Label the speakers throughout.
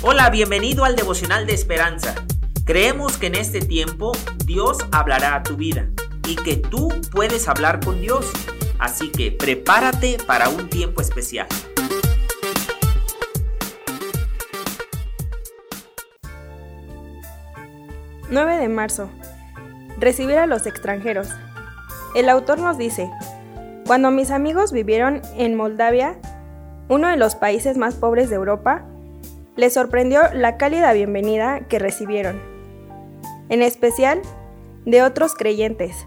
Speaker 1: Hola, bienvenido al devocional de esperanza. Creemos que en este tiempo Dios hablará a tu vida y que tú puedes hablar con Dios. Así que prepárate para un tiempo especial.
Speaker 2: ...9 de marzo... Recibir a los extranjeros. El autor nos dice... Cuando mis amigos vivieron en Moldavia... ...uno de los países más pobres de Europa... Les sorprendió la cálida bienvenida que recibieron, en especial de otros creyentes.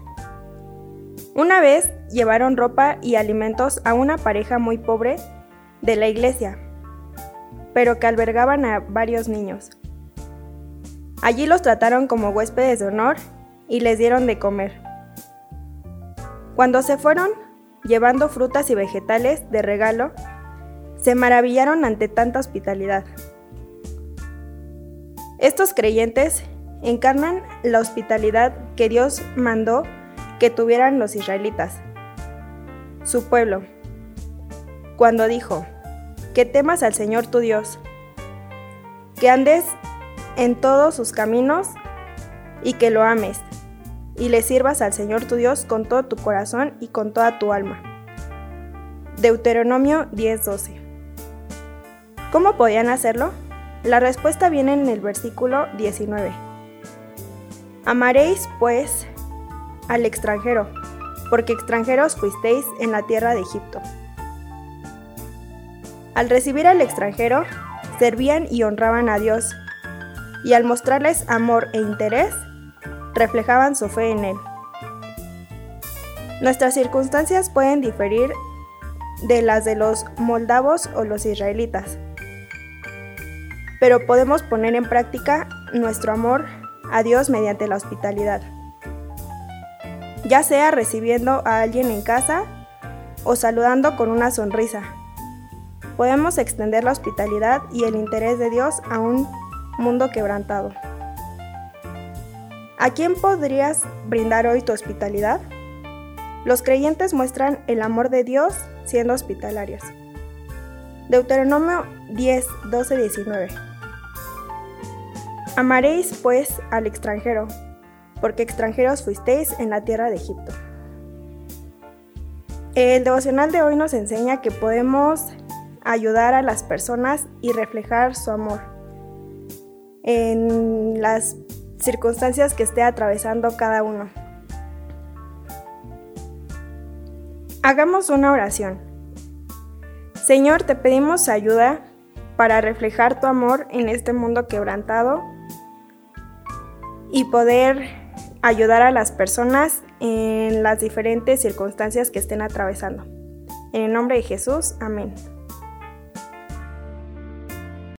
Speaker 2: Una vez llevaron ropa y alimentos a una pareja muy pobre de la iglesia, pero que albergaban a varios niños. Allí los trataron como huéspedes de honor y les dieron de comer. Cuando se fueron, llevando frutas y vegetales de regalo, se maravillaron ante tanta hospitalidad. Estos creyentes encarnan la hospitalidad que Dios mandó que tuvieran los israelitas, su pueblo, cuando dijo, que temas al Señor tu Dios, que andes en todos sus caminos y que lo ames, y le sirvas al Señor tu Dios con todo tu corazón y con toda tu alma. Deuteronomio 10:12. ¿Cómo podían hacerlo? La respuesta viene en el versículo 19. Amaréis, pues, al extranjero, porque extranjeros fuisteis en la tierra de Egipto. Al recibir al extranjero, servían y honraban a Dios, y al mostrarles amor e interés, reflejaban su fe en Él. Nuestras circunstancias pueden diferir de las de los moldavos o los israelitas pero podemos poner en práctica nuestro amor a Dios mediante la hospitalidad. Ya sea recibiendo a alguien en casa o saludando con una sonrisa. Podemos extender la hospitalidad y el interés de Dios a un mundo quebrantado. ¿A quién podrías brindar hoy tu hospitalidad? Los creyentes muestran el amor de Dios siendo hospitalarios. Deuteronomio 10, 12, 19. Amaréis pues al extranjero, porque extranjeros fuisteis en la tierra de Egipto. El devocional de hoy nos enseña que podemos ayudar a las personas y reflejar su amor en las circunstancias que esté atravesando cada uno. Hagamos una oración. Señor, te pedimos ayuda para reflejar tu amor en este mundo quebrantado y poder ayudar a las personas en las diferentes circunstancias que estén atravesando. En el nombre de Jesús, amén.